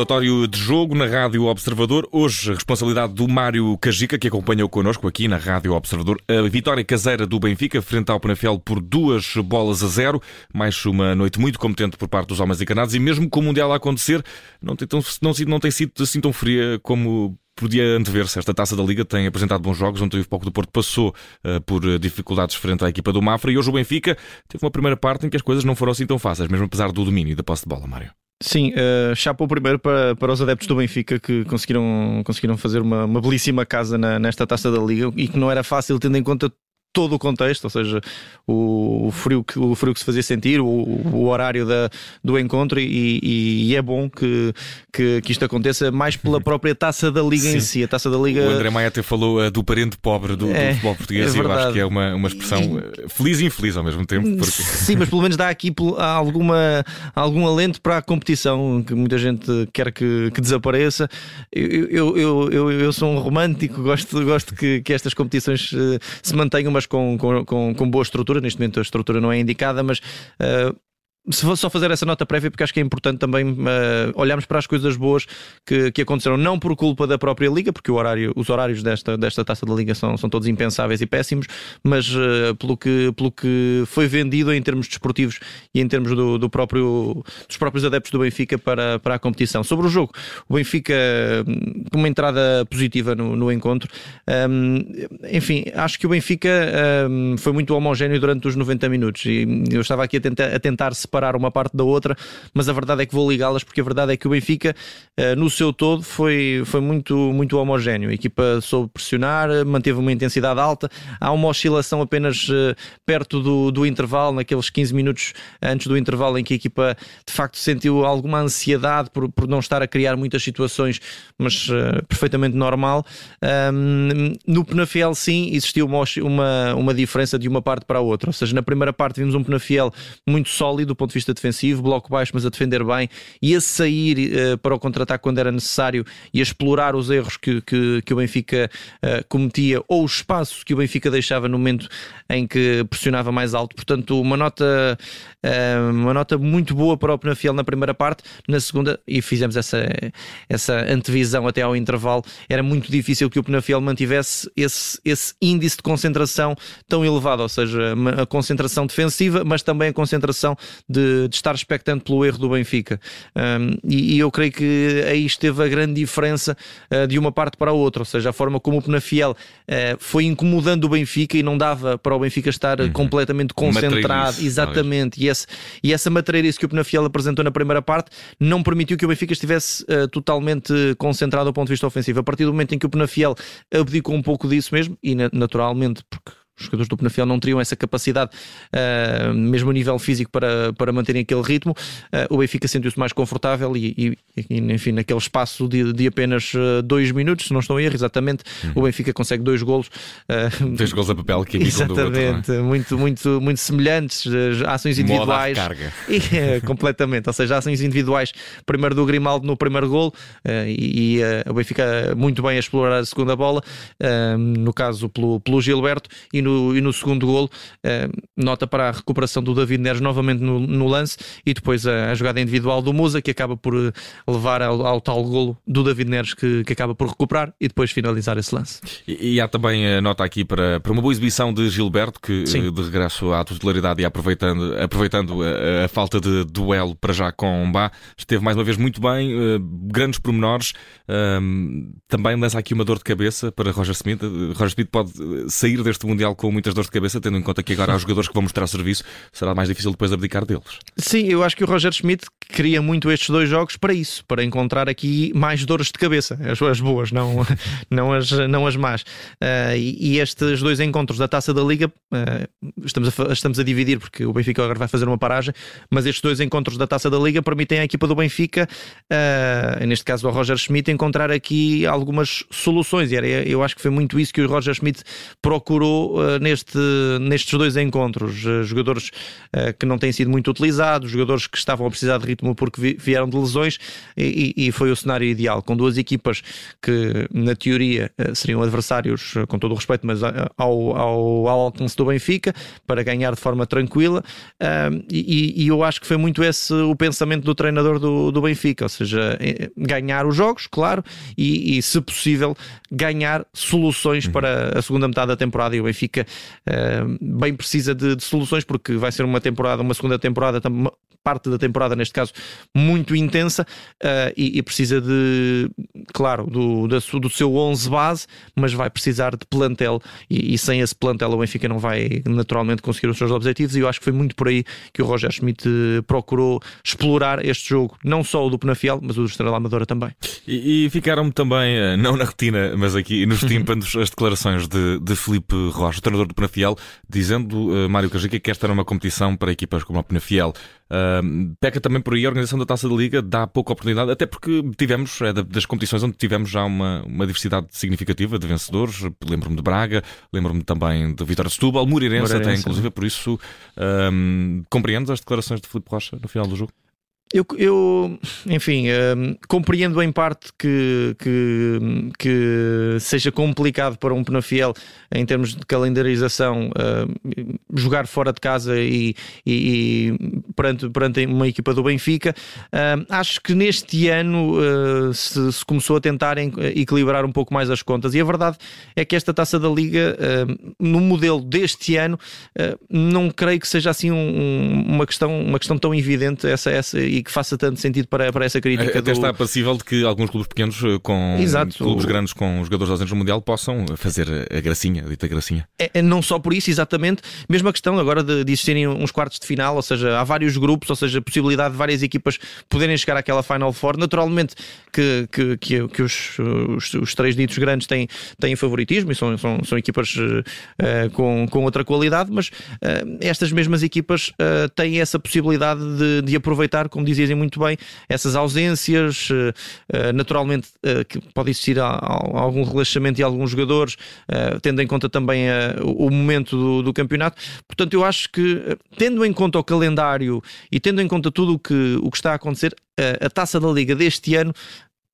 Relatório de jogo na Rádio Observador. Hoje, responsabilidade do Mário Cajica, que acompanhou connosco aqui na Rádio Observador. A vitória caseira do Benfica frente ao Penafiel por duas bolas a zero. Mais uma noite muito competente por parte dos homens encanados. E mesmo com o Mundial a acontecer, não tem, tão, não, não tem sido assim tão fria como podia antever-se. Esta taça da Liga tem apresentado bons jogos. Ontem o pouco do Porto passou uh, por dificuldades frente à equipa do Mafra e hoje o Benfica teve uma primeira parte em que as coisas não foram assim tão fáceis, mesmo apesar do domínio e da posse de bola, Mário. Sim, uh, chapou primeiro para, para os adeptos do Benfica que conseguiram, conseguiram fazer uma, uma belíssima casa na, nesta taça da Liga e que não era fácil tendo em conta todo o contexto, ou seja, o, frio, que, o frio que se fazia sentir, o, o horário da, do encontro, e, e, é bom que, que, que, isto aconteça mais pela própria taça da Liga Sim. em si. A taça da Liga. O André Maia até falou uh, do parente pobre do, é, do futebol português, é e eu acho que é uma, uma expressão e... Eh, feliz e infeliz ao mesmo tempo. Porque... Sim, mas pelo menos dá aqui alguma, algum alento para a competição que muita gente quer que, que desapareça. Eu, eu, eu, eu, eu sou um romântico, gosto, gosto que, que estas competições uh, se mantenham mas com, com, com, boa estrutura. Neste momento a estrutura não é indicada, mas uh, se fosse só fazer essa nota prévia, porque acho que é importante também uh, olharmos para as coisas boas que, que aconteceram, não por culpa da própria Liga, porque horário, os horários desta, desta taça da Liga são, são todos impensáveis e péssimos, mas uh, pelo, que, pelo que foi vendido em termos desportivos e em termos do, do próprio, dos próprios adeptos do Benfica para, para a competição. Sobre o jogo, o Benfica com uma entrada positiva no, no encontro. Um, enfim, acho que o Benfica um, foi muito homogéneo durante os 90 minutos e eu estava aqui a tentar, a tentar separar uma parte da outra, mas a verdade é que vou ligá-las porque a verdade é que o Benfica, uh, no seu todo, foi, foi muito, muito homogéneo. A equipa soube pressionar, manteve uma intensidade alta. Há uma oscilação apenas uh, perto do, do intervalo, naqueles 15 minutos antes do intervalo, em que a equipa de facto sentiu alguma ansiedade por, por não estar a criar muitas situações, mas uh, perfeitamente normal. Um, no Penafiel, sim, existiu uma, uma, uma diferença de uma parte para a outra. Ou seja, na primeira parte vimos um Penafiel muito sólido, ponto de vista defensivo, bloco baixo, mas a defender bem, e a sair uh, para o contra-ataque quando era necessário e a explorar os erros que, que, que o Benfica uh, cometia ou o espaço que o Benfica deixava no momento em que pressionava mais alto. Portanto, uma nota, uh, uma nota muito boa para o Penafiel na primeira parte, na segunda, e fizemos essa, essa antevisão até ao intervalo, era muito difícil que o Penafiel mantivesse esse, esse índice de concentração tão elevado, ou seja, a concentração defensiva, mas também a concentração de, de estar expectante pelo erro do Benfica. Um, e, e, eu creio que aí esteve a grande diferença uh, de uma parte para a outra, ou seja, a forma como o Penafiel uh, foi incomodando o Benfica e não dava para o Benfica estar uhum. completamente concentrado. Exatamente. E, esse, e essa matreirice que o Penafiel apresentou na primeira parte não permitiu que o Benfica estivesse uh, totalmente concentrado do ponto de vista ofensivo. A partir do momento em que o Penafiel abdicou um pouco disso mesmo, e naturalmente, porque os jogadores do Penafiel não teriam essa capacidade, uh, mesmo a nível físico, para, para manterem aquele ritmo. Uh, o Benfica sentiu-se mais confortável e, e, enfim, naquele espaço de, de apenas uh, dois minutos, se não estou a erro, exatamente, uhum. o Benfica consegue dois golos. Uh, dois golos a papel que Exatamente, outro, é? muito, muito, muito semelhantes, ações individuais. carga. E, completamente, ou seja, ações individuais, primeiro do Grimaldo no primeiro gol e, e o Benfica muito bem a explorar a segunda bola, no caso pelo, pelo Gilberto, e no no, e no segundo golo, uh, nota para a recuperação do David Neres novamente no, no lance e depois a, a, jogada individual do Musa, que acaba por eh, levar ao, ao tal golo do David Neres, que, que, acaba por recuperar e depois finalizar esse lance. E, e há também a nota aqui para, para uma boa exibição de Gilberto, que Sim. de regresso à titularidade e aproveitando, aproveitando a, a, falta de duelo para já com Bá, esteve mais uma vez muito bem, grandes pormenores. Uh, também lança aqui uma dor de cabeça para Roger Smith. Roger Smith pode sair deste Mundial com muitas dores de cabeça, tendo em conta que agora há jogadores que vão mostrar serviço, será mais difícil depois abdicar deles. Sim, eu acho que o Roger Schmidt queria muito estes dois jogos para isso, para encontrar aqui mais dores de cabeça, as, as boas, não, não, as, não as más. Uh, e, e, estes dois encontros da taça da Liga, uh, estamos, a, estamos a dividir, porque o Benfica agora vai fazer uma paragem, mas estes dois encontros da taça da Liga permitem à equipa do Benfica, uh, neste caso ao Roger Schmidt, encontrar aqui algumas soluções. E era, eu acho que foi muito isso que o Roger Schmidt procurou neste, nestes dois encontros. jogadores que não têm sido muito utilizados, jogadores que estavam a precisar de ritmo porque vieram de lesões e, e, foi o cenário ideal, com duas equipas que na teoria seriam adversários, com todo o respeito, mas ao, ao, ao alcance do Benfica, para ganhar de forma tranquila e, e, eu acho que foi muito esse o pensamento do treinador do, do Benfica, ou seja, ganhar os jogos, claro, e, e se possível ganhar soluções uhum. para a segunda metade da temporada e o Benfica uh, bem precisa de, de, soluções porque vai ser uma temporada, uma segunda temporada, parte da temporada neste caso, muito intensa uh, e, e, precisa de, claro, do, da, do seu 11 base, mas vai precisar de plantel e, e, sem esse plantel o Benfica não vai naturalmente conseguir os seus objetivos e eu acho que foi muito por aí que o Roger Schmidt eh, procurou explorar este jogo, não só o do Penafiel, mas o do Estrela Amadora também. E, e ficaram também, não na retina, mas aqui nos tímpanos, as declarações de, de Felipe Rocha, treinador do Penafiel, dizendo, uh, Mário Cajica, que esta era uma competição para equipas como a Penafiel. Uh, peca também por aí a organização da Taça da Liga, dá pouca oportunidade, até porque tivemos, é das competições onde tivemos já uma, uma diversidade significativa de vencedores. Lembro-me de Braga, lembro-me também de Vitória de Setúbal, Moreirense até, inclusive, por isso um, compreendes as declarações de Filipe Rocha no final do jogo? Eu, eu enfim, uh, compreendo em parte que, que, que, seja complicado para um Penafiel em termos de calendarização uh, jogar fora de casa e, e, e, perante, perante uma equipa do Benfica. Uh, acho que neste ano se, se, começou a tentar equilibrar um pouco mais as contas e a verdade é que esta taça da Liga, no modelo deste ano, não creio que seja assim um, uma, questão, uma questão tão evidente essa, essa e que faça tanto sentido para, para essa crítica. Até do... está passível de que alguns clubes pequenos eh, com Exato. clubes grandes com jogadores ausentes no Mundial possam fazer a gracinha, a dita gracinha. É, é, não só por isso, exatamente. Mesmo a questão agora de, de existirem uns quartos de final, ou seja, há vários grupos, ou seja, a possibilidade de várias equipas poderem chegar àquela Final Four. Naturalmente que, que, que, que os, os, os, três ditos grandes têm, têm favoritismo e são, são, são equipas uh, com, com outra qualidade, mas uh, estas mesmas equipas uh, têm essa possibilidade de, de aproveitar, como dizias muito bem, essas ausências. Eh, eh, naturalmente, eh, que pode existir algum relaxamento e alguns jogadores, tendo em conta também o momento do, do campeonato. Portanto, eu acho que, tendo em conta o calendário e tendo em conta tudo o que, o que está a acontecer, a taça da Liga deste ano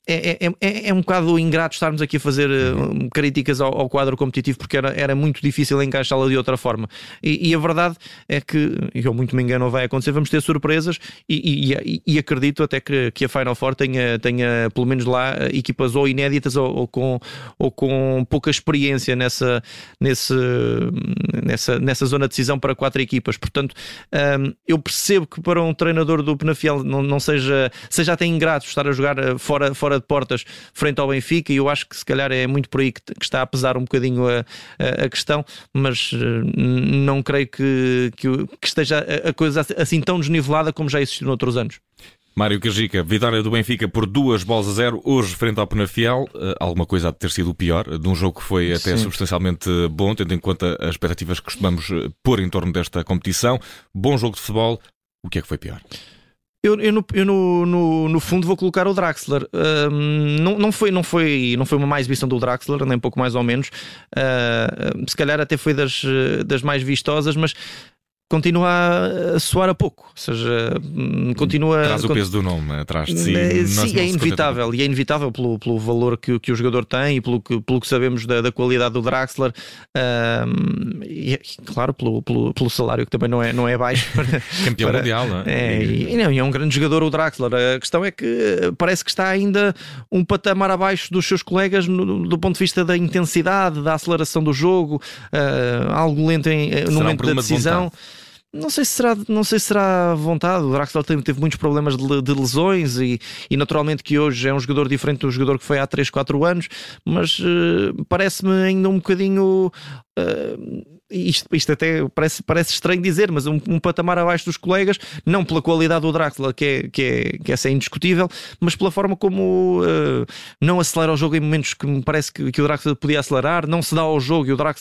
é, é, é, é, um bocado ingrato estarmos aqui a fazer uh, críticas ao, ao, quadro competitivo porque era, era muito difícil encaixá-la de outra forma. E, e, a verdade é que, eu muito me engano, vai acontecer, vamos ter surpresas e, e, e acredito até que, que, a Final Four tenha, tenha pelo menos lá equipas ou inéditas ou, ou, com, ou com pouca experiência nessa, nesse, nessa, nessa zona de decisão para quatro equipas. Portanto, um, eu percebo que para um treinador do Penafiel não, não seja, seja até ingrato estar a jogar uh, fora, fora de portas frente ao Benfica, e eu acho que se calhar é muito por aí que, que está a pesar um bocadinho a, a, a questão, mas uh, não creio que, que, que, esteja a coisa assim tão desnivelada como já existiu noutros anos. Mário Cajica, vitória do Benfica por duas bolas a zero, hoje frente ao Penafiel. Uh, alguma coisa há de ter sido o pior, de um jogo que foi até Sim. substancialmente bom, tendo em conta as expectativas que costumamos eh, pôr em torno desta competição. Bom jogo de futebol, o que é que foi pior? Eu, eu, no, eu no, no, no, fundo vou colocar o Draxler. Não, não, foi, não, foi, não foi uma mais exibição do Draxler, nem pouco mais ou menos. Uh, se calhar até foi das, das mais vistosas, mas continua a soar a pouco, ou seja, hum, continua. Traz o peso do nome atrás de si. É, sim, é inevitável, e é inevitável pelo, pelo valor que, que o jogador tem e pelo que, pelo que sabemos da, da qualidade do Draxler, um, e claro, pelo, pelo, pelo, salário que também não é, não é baixo. Para, Campeão para, mundial, não é? É, e, não, e é um grande jogador o Draxler. A questão é que parece que está ainda um patamar abaixo dos seus colegas no, do ponto de vista da intensidade, da aceleração do jogo, uh, algo lento em, no Será momento um da decisão. De não sei se será, não sei se será vontade. O Draxler teve, muitos problemas de, de lesões e, e, naturalmente que hoje é um jogador diferente do jogador que foi há 3, 4 anos, mas uh, parece-me ainda um bocadinho. Uh, isto, isto até parece, parece estranho dizer, mas um, um, patamar abaixo dos colegas, não pela qualidade do Draxler, que é, que é, que essa é indiscutível, mas pela forma como uh, não acelera o jogo em momentos que me parece que, que, o Draxler podia acelerar, não se dá ao jogo e o Dra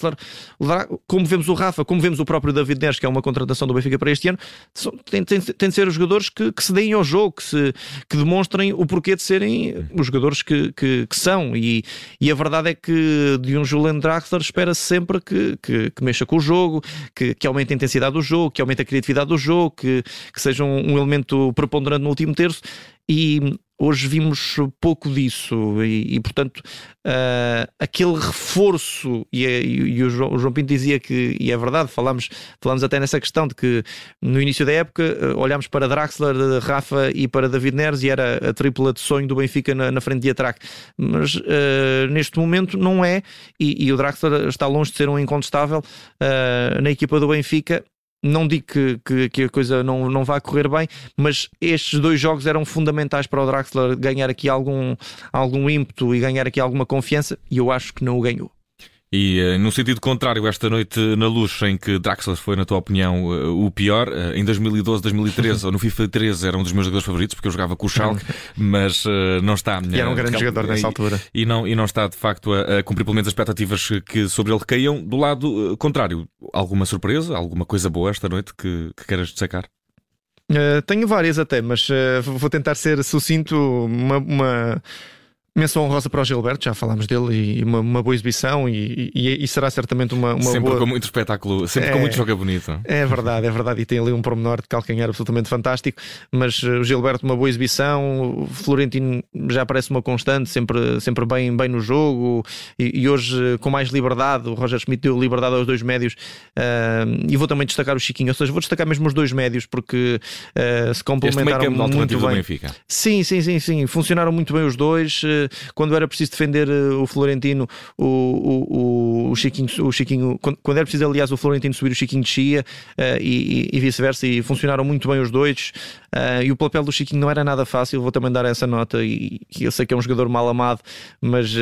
como vemos o Rafa, como vemos o próprio David Neres, que é uma contratação do Benfica para este ano, são, tem, tem, tem de ser os jogadores que, que, se deem ao jogo, que, se, que demonstrem o porquê de serem os jogadores que, que, que são. E, e a verdade é que de um Julian Draxler espera-se sempre que, que, que mexa com o jogo, que, que aumente a intensidade do jogo, que aumente a criatividade do jogo, que, que seja um, um elemento preponderante no último terço. E Hoje vimos pouco disso e, e portanto, uh, aquele reforço, e, é, e, e o, João, o, João, Pinto dizia que, e é verdade, falámos, falámos até nessa questão de que no início da época uh, olhámos para Draxler, Rafa e para David Neres e era a tripla de sonho do Benfica na, na frente de atraque. Mas uh, neste momento não é, e, o Draxler está longe de ser um incontestável na equipa do Benfica não digo que, que, que, a coisa não, não vá correr bem, mas estes dois jogos eram fundamentais para o Draxler ganhar aqui algum, algum ímpeto e ganhar aqui alguma confiança, e eu acho que não o ganhou. E uh, no sentido contrário, esta noite na luz, em que Draxler foi, na tua opinião, uh, o pior, uh, em 2012, 2013 ou no FIFA 13 era um dos meus jogadores favoritos, porque eu jogava com o Schalke, mas não está. E era um grande jogador nessa altura. E não, e não está, de facto, a, a cumprir pelo menos as expectativas que sobre ele caíam. Do lado contrário, alguma surpresa, alguma coisa boa esta noite que, que queiras destacar? Uh, tenho várias até, mas vou tentar ser sucinto. Uma, uma, Menção honrosa para o Gilberto, já falámos dele, e uma, uma boa exibição, e, e, e, será certamente uma, uma sempre boa... com muito espetáculo, sempre é, com muito jogo bonito. É verdade, é verdade, e tem ali um pormenor de calcanhar absolutamente fantástico. Mas eh, o Gilberto, uma boa exibição, o Florentino já parece uma constante, sempre, sempre bem, bem no jogo, e, e hoje eh, com mais liberdade. O Roger Schmidt deu liberdade aos dois médios, uh, e vou também destacar o Chiquinho, ou seja, vou destacar mesmo os dois médios, porque uh, se complementaram muito bem. Sim, sim, sim, sim, funcionaram muito bem os dois quando era preciso defender eh, o Florentino, o, o, o Chiquinho, o Chiquinho quando, quando era preciso, aliás, o Florentino subir, o Chiquinho descia uh, e, e vice-versa, e funcionaram muito bem os dois. Uh, e o papel do Chiquinho não era nada fácil, vou também dar essa nota. E, eu sei que é um jogador mal amado, mas,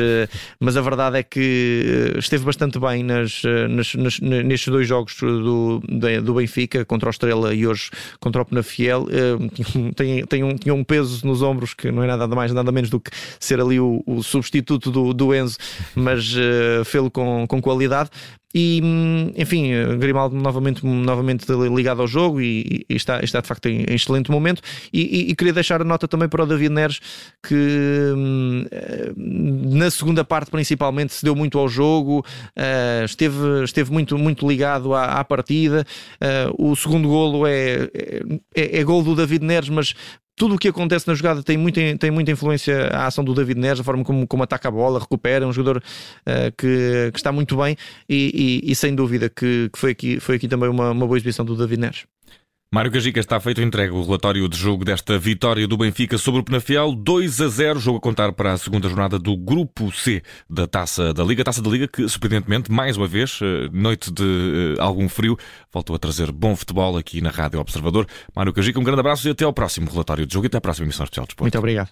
mas a verdade é que esteve bastante bem nas, nas, nas, nestes dois jogos do, do Benfica, contra o Estrela e hoje contra o Penafiel. tem, tem um, tinha um peso nos ombros que não é nada mais, nada menos do que ser ali o, o substituto do, do Enzo, mas uh, fê-lo com, com qualidade. E, enfim, Grimaldo novamente, novamente ligado ao jogo e, e está, está de facto em, em excelente momento. E, e, e, queria deixar a nota também para o David Neres, que hum, na segunda parte principalmente se deu muito ao jogo, esteve, esteve muito, muito ligado à, à partida. O segundo golo é, é, é gol do David Neres, mas tudo o que acontece na jogada tem muita, tem muita influência a ação do David Neres, a forma como, como ataca a bola, recupera, é um jogador uh, que, que, está muito bem e, e, e sem dúvida que, que, foi, aqui, foi aqui também uma, uma boa exibição do David Neres. Mário Cajica está feito entregue o relatório de jogo desta vitória do Benfica sobre o Penafiel, 2 a 0, jogo a contar para a segunda jornada do Grupo C da Taça da Liga. Taça da Liga que, surpreendentemente, mais uma vez, eh, noite de uh, algum frio, voltou a trazer bom futebol aqui na Rádio Observador. Mário Cajica, um grande abraço e até ao próximo relatório de jogo e até à próxima emissão especial de Muito obrigado.